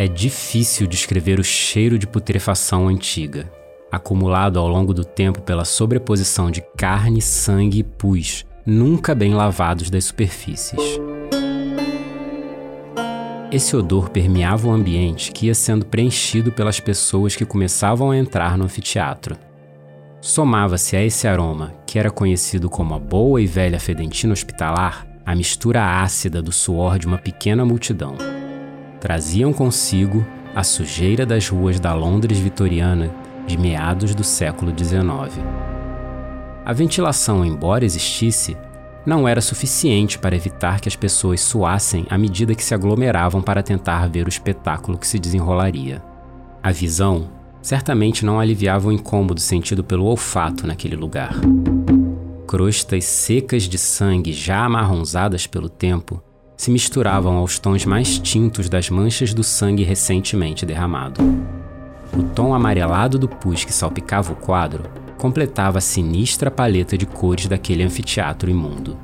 É difícil descrever o cheiro de putrefação antiga, acumulado ao longo do tempo pela sobreposição de carne, sangue e pus, nunca bem lavados das superfícies. Esse odor permeava o ambiente que ia sendo preenchido pelas pessoas que começavam a entrar no anfiteatro. Somava-se a esse aroma, que era conhecido como a boa e velha fedentina hospitalar, a mistura ácida do suor de uma pequena multidão traziam consigo a sujeira das ruas da Londres vitoriana de meados do século XIX. A ventilação, embora existisse, não era suficiente para evitar que as pessoas suassem à medida que se aglomeravam para tentar ver o espetáculo que se desenrolaria. A visão certamente não aliviava o incômodo sentido pelo olfato naquele lugar. Crostas secas de sangue já amarronzadas pelo tempo se misturavam aos tons mais tintos das manchas do sangue recentemente derramado. O tom amarelado do pus que salpicava o quadro completava a sinistra paleta de cores daquele anfiteatro imundo.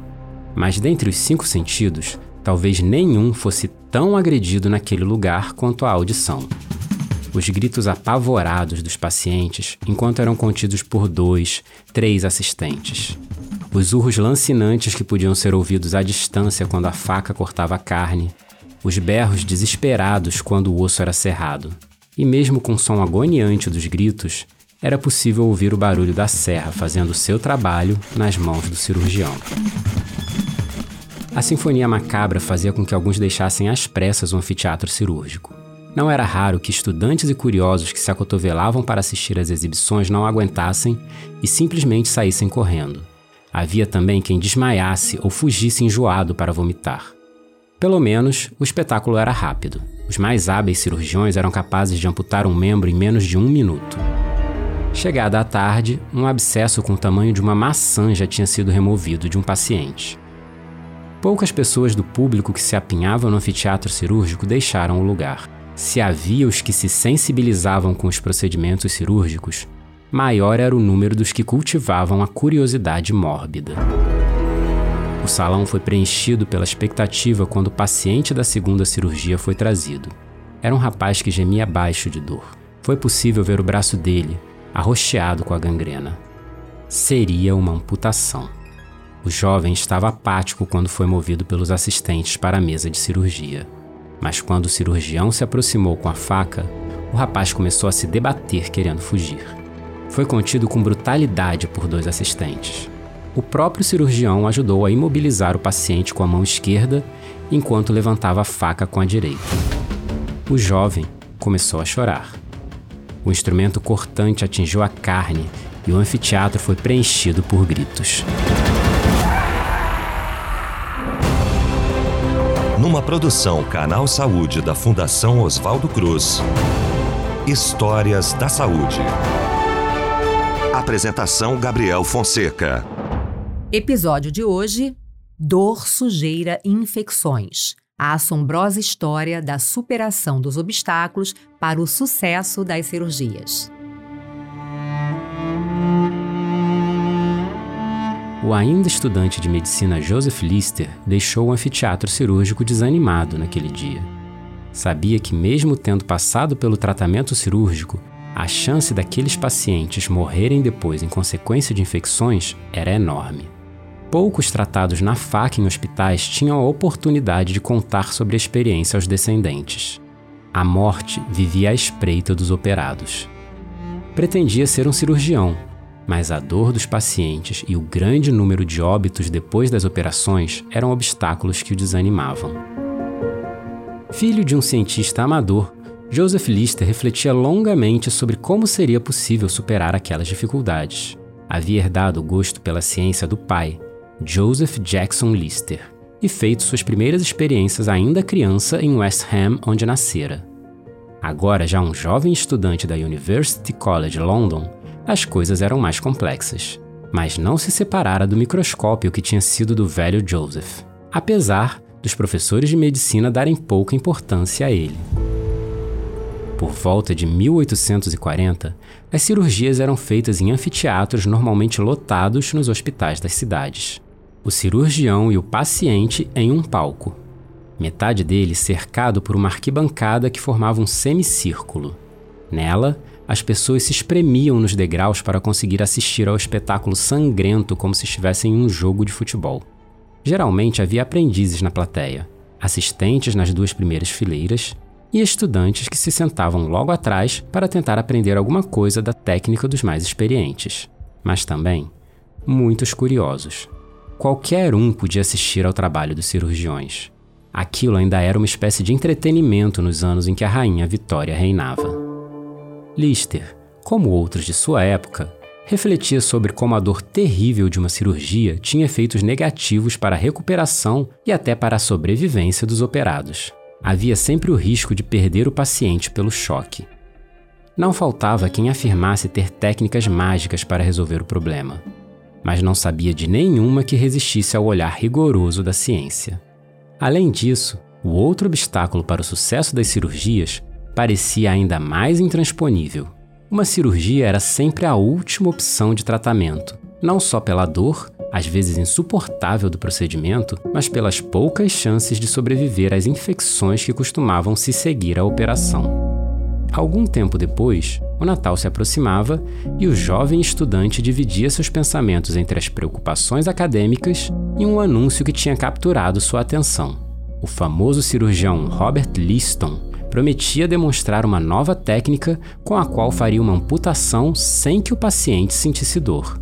Mas dentre os cinco sentidos, talvez nenhum fosse tão agredido naquele lugar quanto a audição. Os gritos apavorados dos pacientes enquanto eram contidos por dois, três assistentes os urros lancinantes que podiam ser ouvidos à distância quando a faca cortava a carne, os berros desesperados quando o osso era cerrado. E mesmo com o som agoniante dos gritos, era possível ouvir o barulho da serra fazendo seu trabalho nas mãos do cirurgião. A sinfonia macabra fazia com que alguns deixassem às pressas o anfiteatro cirúrgico. Não era raro que estudantes e curiosos que se acotovelavam para assistir às exibições não aguentassem e simplesmente saíssem correndo. Havia também quem desmaiasse ou fugisse enjoado para vomitar. Pelo menos, o espetáculo era rápido. Os mais hábeis cirurgiões eram capazes de amputar um membro em menos de um minuto. Chegada a tarde, um abscesso com o tamanho de uma maçã já tinha sido removido de um paciente. Poucas pessoas do público que se apinhavam no anfiteatro cirúrgico deixaram o lugar. Se havia os que se sensibilizavam com os procedimentos cirúrgicos, maior era o número dos que cultivavam a curiosidade mórbida. O salão foi preenchido pela expectativa quando o paciente da segunda cirurgia foi trazido. Era um rapaz que gemia baixo de dor. Foi possível ver o braço dele, arroxeado com a gangrena. Seria uma amputação. O jovem estava apático quando foi movido pelos assistentes para a mesa de cirurgia. Mas quando o cirurgião se aproximou com a faca, o rapaz começou a se debater querendo fugir foi contido com brutalidade por dois assistentes. O próprio cirurgião ajudou a imobilizar o paciente com a mão esquerda enquanto levantava a faca com a direita. O jovem começou a chorar. O instrumento cortante atingiu a carne e o anfiteatro foi preenchido por gritos. Numa produção Canal Saúde da Fundação Oswaldo Cruz. Histórias da Saúde. Apresentação Gabriel Fonseca. Episódio de hoje: Dor, sujeira e infecções. A assombrosa história da superação dos obstáculos para o sucesso das cirurgias. O ainda estudante de medicina Joseph Lister deixou o anfiteatro cirúrgico desanimado naquele dia. Sabia que, mesmo tendo passado pelo tratamento cirúrgico, a chance daqueles pacientes morrerem depois em consequência de infecções era enorme. Poucos tratados na faca em hospitais tinham a oportunidade de contar sobre a experiência aos descendentes. A morte vivia à espreita dos operados. Pretendia ser um cirurgião, mas a dor dos pacientes e o grande número de óbitos depois das operações eram obstáculos que o desanimavam. Filho de um cientista amador, Joseph Lister refletia longamente sobre como seria possível superar aquelas dificuldades. Havia herdado o gosto pela ciência do pai, Joseph Jackson Lister, e feito suas primeiras experiências ainda criança em West Ham, onde nascera. Agora, já um jovem estudante da University College London, as coisas eram mais complexas, mas não se separara do microscópio que tinha sido do velho Joseph, apesar dos professores de medicina darem pouca importância a ele. Por volta de 1840, as cirurgias eram feitas em anfiteatros normalmente lotados nos hospitais das cidades. O cirurgião e o paciente em um palco. metade dele cercado por uma arquibancada que formava um semicírculo. Nela, as pessoas se espremiam nos degraus para conseguir assistir ao espetáculo sangrento como se estivessem em um jogo de futebol. Geralmente havia aprendizes na plateia, assistentes nas duas primeiras fileiras e estudantes que se sentavam logo atrás para tentar aprender alguma coisa da técnica dos mais experientes. Mas também muitos curiosos. Qualquer um podia assistir ao trabalho dos cirurgiões. Aquilo ainda era uma espécie de entretenimento nos anos em que a rainha Vitória reinava. Lister, como outros de sua época, refletia sobre como a dor terrível de uma cirurgia tinha efeitos negativos para a recuperação e até para a sobrevivência dos operados. Havia sempre o risco de perder o paciente pelo choque. Não faltava quem afirmasse ter técnicas mágicas para resolver o problema, mas não sabia de nenhuma que resistisse ao olhar rigoroso da ciência. Além disso, o outro obstáculo para o sucesso das cirurgias parecia ainda mais intransponível. Uma cirurgia era sempre a última opção de tratamento, não só pela dor, às vezes insuportável do procedimento, mas pelas poucas chances de sobreviver às infecções que costumavam se seguir à operação. Algum tempo depois, o Natal se aproximava e o jovem estudante dividia seus pensamentos entre as preocupações acadêmicas e um anúncio que tinha capturado sua atenção. O famoso cirurgião Robert Liston prometia demonstrar uma nova técnica com a qual faria uma amputação sem que o paciente sentisse dor.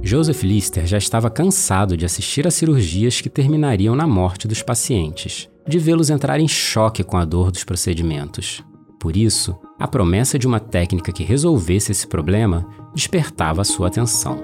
Joseph Lister já estava cansado de assistir a cirurgias que terminariam na morte dos pacientes, de vê-los entrar em choque com a dor dos procedimentos. Por isso, a promessa de uma técnica que resolvesse esse problema despertava sua atenção.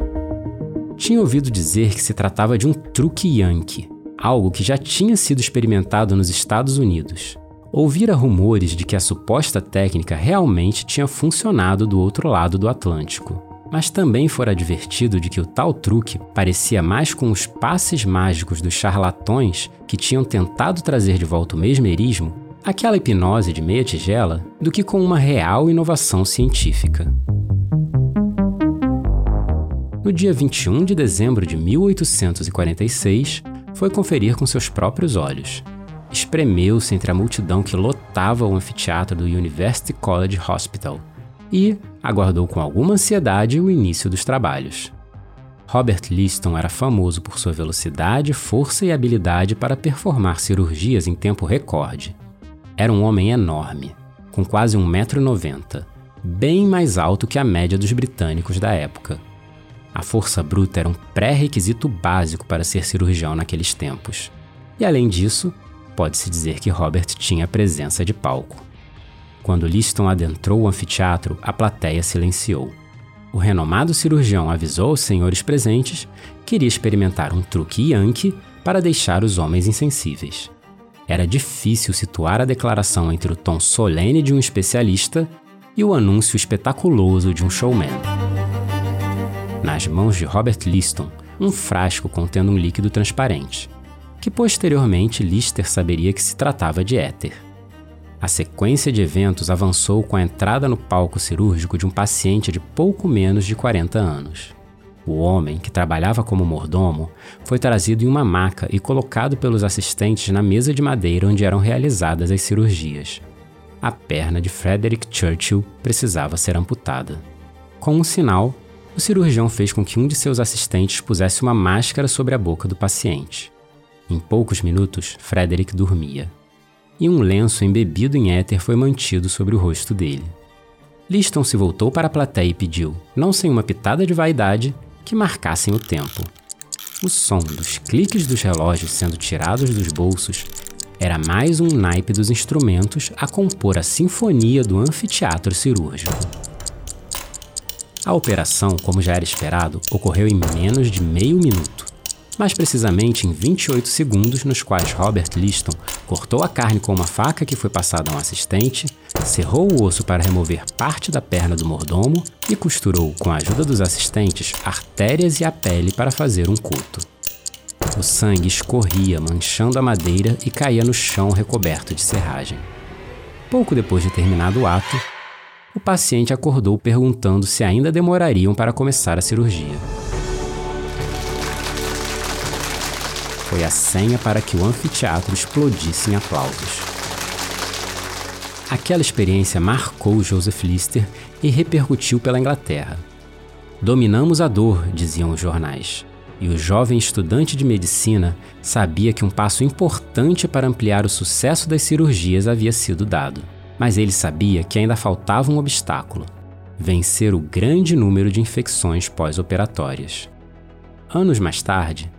Tinha ouvido dizer que se tratava de um truque yankee, algo que já tinha sido experimentado nos Estados Unidos ouvira rumores de que a suposta técnica realmente tinha funcionado do outro lado do Atlântico. Mas também fora advertido de que o tal truque parecia mais com os passes mágicos dos charlatões que tinham tentado trazer de volta o mesmerismo, aquela hipnose de meia tigela, do que com uma real inovação científica. No dia 21 de dezembro de 1846, foi conferir com seus próprios olhos espremeu-se entre a multidão que lotava o anfiteatro do University College Hospital e aguardou com alguma ansiedade o início dos trabalhos. Robert Liston era famoso por sua velocidade, força e habilidade para performar cirurgias em tempo recorde. Era um homem enorme, com quase 1,90m, bem mais alto que a média dos britânicos da época. A força bruta era um pré-requisito básico para ser cirurgião naqueles tempos. E além disso, pode-se dizer que Robert tinha presença de palco. Quando Liston adentrou o anfiteatro, a plateia silenciou. O renomado cirurgião avisou aos senhores presentes que iria experimentar um truque yankee para deixar os homens insensíveis. Era difícil situar a declaração entre o tom solene de um especialista e o anúncio espetaculoso de um showman. Nas mãos de Robert Liston, um frasco contendo um líquido transparente que posteriormente Lister saberia que se tratava de éter. A sequência de eventos avançou com a entrada no palco cirúrgico de um paciente de pouco menos de 40 anos. O homem, que trabalhava como mordomo, foi trazido em uma maca e colocado pelos assistentes na mesa de madeira onde eram realizadas as cirurgias. A perna de Frederick Churchill precisava ser amputada. Com um sinal, o cirurgião fez com que um de seus assistentes pusesse uma máscara sobre a boca do paciente. Em poucos minutos, Frederick dormia, e um lenço embebido em éter foi mantido sobre o rosto dele. Liston se voltou para a plateia e pediu, não sem uma pitada de vaidade, que marcassem o tempo. O som dos cliques dos relógios sendo tirados dos bolsos era mais um naipe dos instrumentos a compor a sinfonia do anfiteatro cirúrgico. A operação, como já era esperado, ocorreu em menos de meio minuto mais precisamente em 28 segundos, nos quais Robert Liston cortou a carne com uma faca que foi passada a um assistente, cerrou o osso para remover parte da perna do mordomo e costurou, com a ajuda dos assistentes, artérias e a pele para fazer um culto. O sangue escorria, manchando a madeira e caía no chão recoberto de serragem. Pouco depois de terminado o ato, o paciente acordou perguntando se ainda demorariam para começar a cirurgia. Foi a senha para que o anfiteatro explodisse em aplausos. Aquela experiência marcou Joseph Lister e repercutiu pela Inglaterra. Dominamos a dor, diziam os jornais, e o jovem estudante de medicina sabia que um passo importante para ampliar o sucesso das cirurgias havia sido dado. Mas ele sabia que ainda faltava um obstáculo: vencer o grande número de infecções pós-operatórias. Anos mais tarde,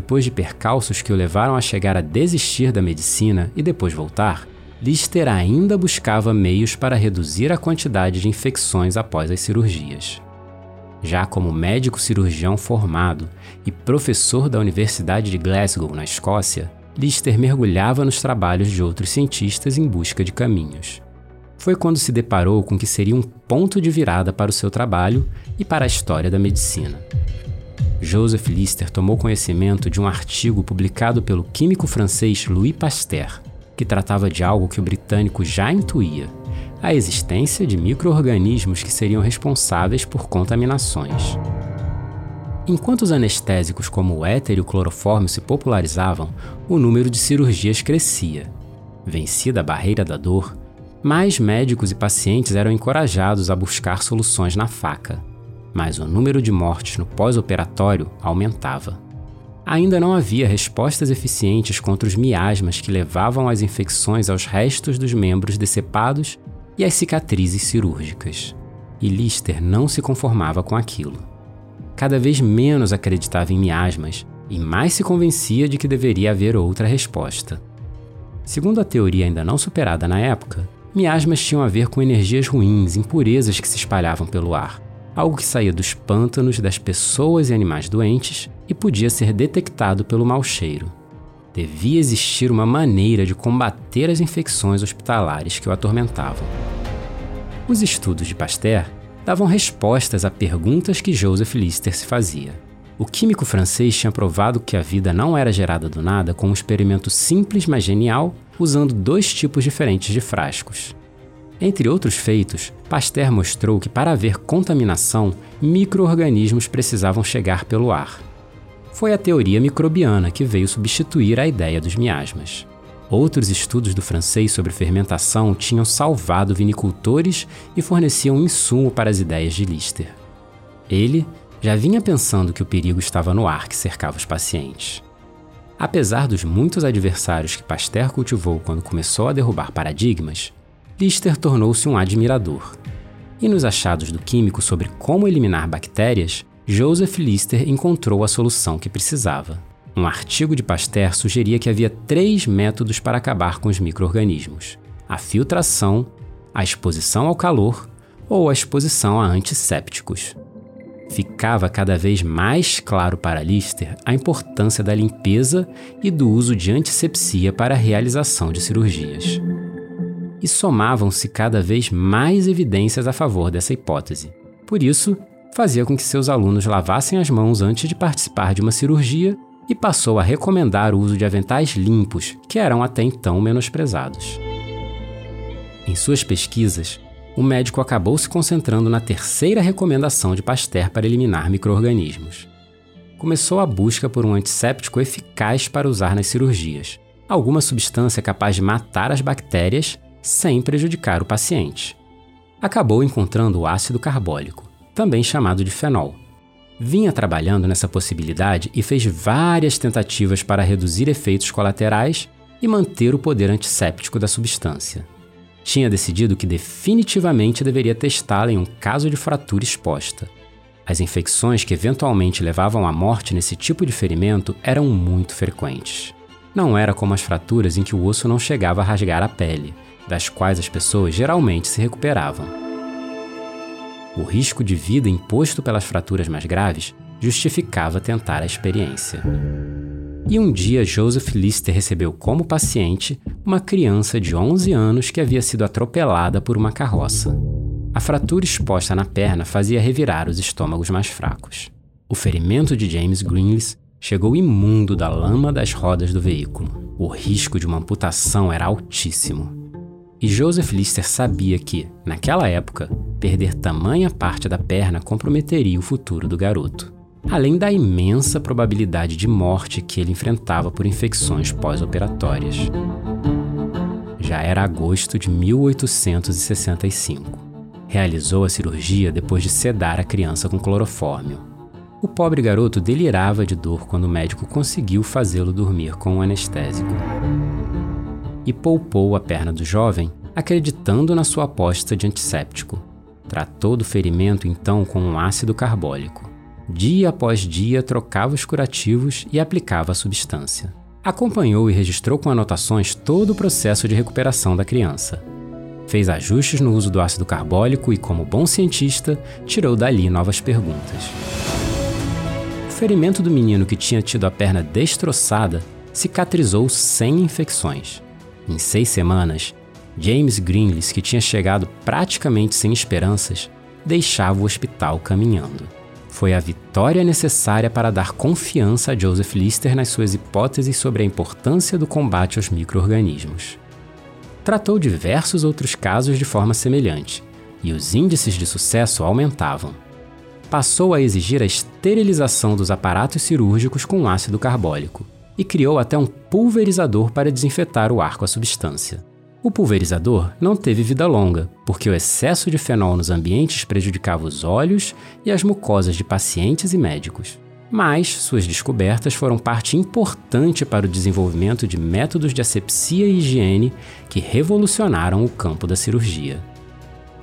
depois de percalços que o levaram a chegar a desistir da medicina e depois voltar, Lister ainda buscava meios para reduzir a quantidade de infecções após as cirurgias. Já como médico cirurgião formado e professor da Universidade de Glasgow, na Escócia, Lister mergulhava nos trabalhos de outros cientistas em busca de caminhos. Foi quando se deparou com que seria um ponto de virada para o seu trabalho e para a história da medicina. Joseph Lister tomou conhecimento de um artigo publicado pelo químico francês Louis Pasteur, que tratava de algo que o britânico já intuía: a existência de micro-organismos que seriam responsáveis por contaminações. Enquanto os anestésicos como o éter e o clorofórmio se popularizavam, o número de cirurgias crescia. Vencida a barreira da dor, mais médicos e pacientes eram encorajados a buscar soluções na faca mas o número de mortes no pós-operatório aumentava. Ainda não havia respostas eficientes contra os miasmas que levavam as infecções aos restos dos membros decepados e às cicatrizes cirúrgicas. E Lister não se conformava com aquilo. Cada vez menos acreditava em miasmas e mais se convencia de que deveria haver outra resposta. Segundo a teoria ainda não superada na época, miasmas tinham a ver com energias ruins, impurezas que se espalhavam pelo ar algo que saía dos pântanos das pessoas e animais doentes e podia ser detectado pelo mau cheiro. Devia existir uma maneira de combater as infecções hospitalares que o atormentavam. Os estudos de Pasteur davam respostas a perguntas que Joseph Lister se fazia. O químico francês tinha provado que a vida não era gerada do nada com um experimento simples mas genial, usando dois tipos diferentes de frascos. Entre outros feitos, Pasteur mostrou que para haver contaminação, microorganismos precisavam chegar pelo ar. Foi a teoria microbiana que veio substituir a ideia dos miasmas. Outros estudos do francês sobre fermentação tinham salvado vinicultores e forneciam insumo para as ideias de Lister. Ele já vinha pensando que o perigo estava no ar que cercava os pacientes. Apesar dos muitos adversários que Pasteur cultivou quando começou a derrubar paradigmas, Lister tornou-se um admirador. E nos achados do químico sobre como eliminar bactérias, Joseph Lister encontrou a solução que precisava. Um artigo de Pasteur sugeria que havia três métodos para acabar com os micro-organismos: a filtração, a exposição ao calor ou a exposição a antissépticos. Ficava cada vez mais claro para Lister a importância da limpeza e do uso de antisepsia para a realização de cirurgias e somavam-se cada vez mais evidências a favor dessa hipótese. Por isso, fazia com que seus alunos lavassem as mãos antes de participar de uma cirurgia e passou a recomendar o uso de aventais limpos, que eram até então menosprezados. Em suas pesquisas, o médico acabou se concentrando na terceira recomendação de Pasteur para eliminar microorganismos. Começou a busca por um antisséptico eficaz para usar nas cirurgias, alguma substância capaz de matar as bactérias sem prejudicar o paciente. Acabou encontrando o ácido carbólico, também chamado de fenol. Vinha trabalhando nessa possibilidade e fez várias tentativas para reduzir efeitos colaterais e manter o poder antisséptico da substância. Tinha decidido que definitivamente deveria testá-la em um caso de fratura exposta. As infecções que eventualmente levavam à morte nesse tipo de ferimento eram muito frequentes. Não era como as fraturas em que o osso não chegava a rasgar a pele, das quais as pessoas geralmente se recuperavam. O risco de vida imposto pelas fraturas mais graves justificava tentar a experiência. E um dia Joseph Lister recebeu como paciente uma criança de 11 anos que havia sido atropelada por uma carroça. A fratura exposta na perna fazia revirar os estômagos mais fracos. O ferimento de James Greenlees chegou imundo da lama das rodas do veículo. O risco de uma amputação era altíssimo. E Joseph Lister sabia que, naquela época, perder tamanha parte da perna comprometeria o futuro do garoto. além da imensa probabilidade de morte que ele enfrentava por infecções pós-operatórias. Já era agosto de 1865. Realizou a cirurgia depois de sedar a criança com clorofórmio. O pobre garoto delirava de dor quando o médico conseguiu fazê-lo dormir com um anestésico. E poupou a perna do jovem, acreditando na sua aposta de antisséptico. Tratou do ferimento então com um ácido carbólico. Dia após dia trocava os curativos e aplicava a substância. Acompanhou e registrou com anotações todo o processo de recuperação da criança. Fez ajustes no uso do ácido carbólico e, como bom cientista, tirou dali novas perguntas. O ferimento do menino que tinha tido a perna destroçada cicatrizou sem infecções. Em seis semanas, James Greenlees, que tinha chegado praticamente sem esperanças, deixava o hospital caminhando. Foi a vitória necessária para dar confiança a Joseph Lister nas suas hipóteses sobre a importância do combate aos micro-organismos. Tratou diversos outros casos de forma semelhante, e os índices de sucesso aumentavam. Passou a exigir a esterilização dos aparatos cirúrgicos com ácido carbólico e criou até um pulverizador para desinfetar o ar com a substância. O pulverizador não teve vida longa, porque o excesso de fenol nos ambientes prejudicava os olhos e as mucosas de pacientes e médicos. Mas suas descobertas foram parte importante para o desenvolvimento de métodos de asepsia e higiene que revolucionaram o campo da cirurgia.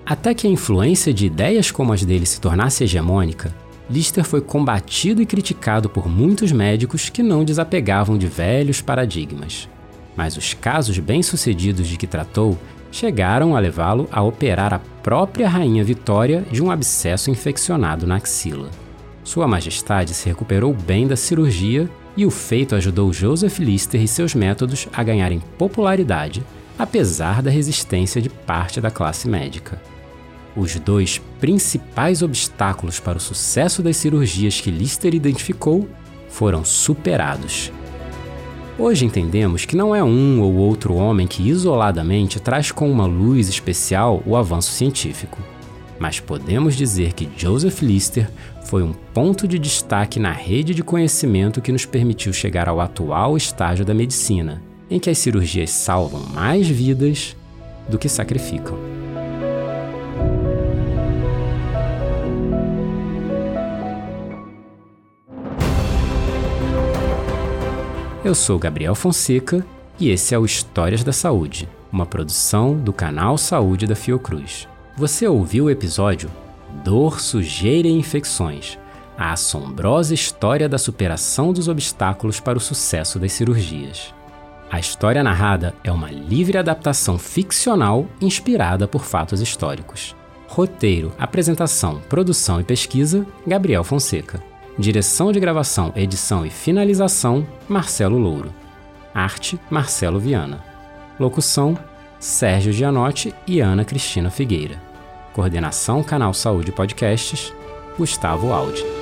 Até que a influência de ideias como as dele se tornasse hegemônica, Lister foi combatido e criticado por muitos médicos que não desapegavam de velhos paradigmas mas os casos bem-sucedidos de que tratou chegaram a levá-lo a operar a própria Rainha Vitória de um abscesso infeccionado na axila. Sua Majestade se recuperou bem da cirurgia e o feito ajudou Joseph Lister e seus métodos a ganharem popularidade, apesar da resistência de parte da classe médica. Os dois principais obstáculos para o sucesso das cirurgias que Lister identificou foram superados Hoje entendemos que não é um ou outro homem que isoladamente traz com uma luz especial o avanço científico. Mas podemos dizer que Joseph Lister foi um ponto de destaque na rede de conhecimento que nos permitiu chegar ao atual estágio da medicina, em que as cirurgias salvam mais vidas do que sacrificam. Eu sou Gabriel Fonseca e esse é o Histórias da Saúde, uma produção do canal Saúde da Fiocruz. Você ouviu o episódio Dor, Sujeira e Infecções a assombrosa história da superação dos obstáculos para o sucesso das cirurgias. A história narrada é uma livre adaptação ficcional inspirada por fatos históricos. Roteiro, apresentação, produção e pesquisa: Gabriel Fonseca. Direção de gravação, edição e finalização: Marcelo Louro. Arte: Marcelo Viana. Locução: Sérgio Gianotti e Ana Cristina Figueira. Coordenação Canal Saúde Podcasts: Gustavo Aldi.